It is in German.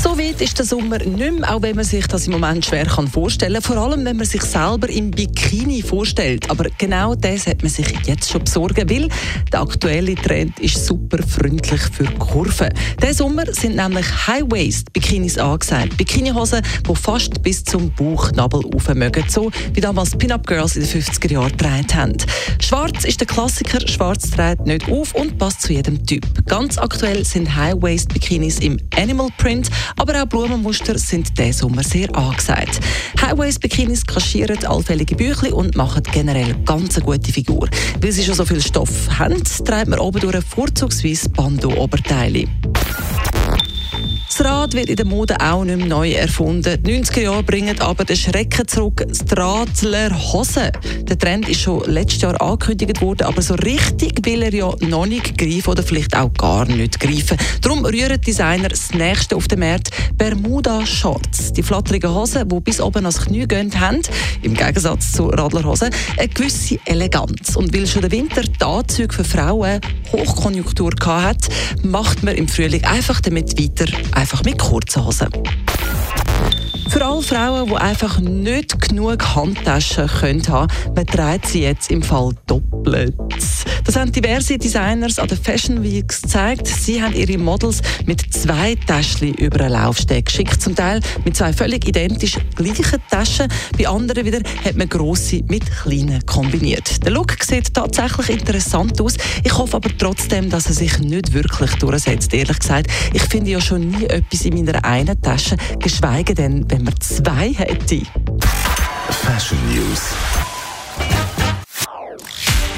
So weit ist der Sommer nicht mehr, auch wenn man sich das im Moment schwer vorstellen kann. Vor allem, wenn man sich selber im Bikini vorstellt. Aber genau das hat man sich jetzt schon besorgen, weil der aktuelle Trend ist super freundlich für Kurven. Diesen Sommer sind nämlich High-Waist-Bikinis angesagt. Bikinihosen, die fast bis zum Bauchnabel mögen. So wie damals Pin-Up-Girls in den 50er Jahren getragen haben. Schwarz ist der Klassiker. Schwarz trägt nicht auf und passt zu jedem Typ. Ganz aktuell sind High-Waist-Bikinis im Animal Print, aber auch Blumenmuster sind diesen Sommer sehr angesagt. High-Waist-Bikinis kaschieren allfällige Büchli und machen generell ganz eine gute Figur. Weil sie schon so viel Stoff haben, trägt man oben durch vorzugsweise Bando-Oberteile. Das Rad wird in der Mode auch nicht mehr neu erfunden. Die 90er Jahre bringen aber den Schrecken zurück, das Drahtler Hosen. Der Trend ist schon letztes Jahr angekündigt worden, aber so richtig will er ja noch nicht greifen oder vielleicht auch gar nicht greifen. Darum rühren Designer das nächste auf den Markt, Bermuda Shorts. Die flatterigen Hosen, die bis oben ans Knie gehen, haben, im Gegensatz zu Radlerhosen, eine gewisse Eleganz. Und weil schon der Winter die Anzüge für Frauen Hochkonjunktur hat, macht man im Frühling einfach damit weiter, einfach mit kurzen Hosen. Für alle Frauen, die einfach nicht genug Handtaschen können haben man trägt sie jetzt im Fall doppelt. Das haben diverse Designers an der Fashion Weeks gezeigt. Sie haben ihre Models mit zwei Taschen über einen Laufsteg geschickt. Zum Teil mit zwei völlig identisch gleichen Taschen. Bei anderen wieder hat man grosse mit kleinen kombiniert. Der Look sieht tatsächlich interessant aus. Ich hoffe aber trotzdem, dass er sich nicht wirklich durchsetzt. Ehrlich gesagt, ich finde ja schon nie etwas in meiner einen Tasche, geschweige denn, wenn man zwei hätte. Fashion News.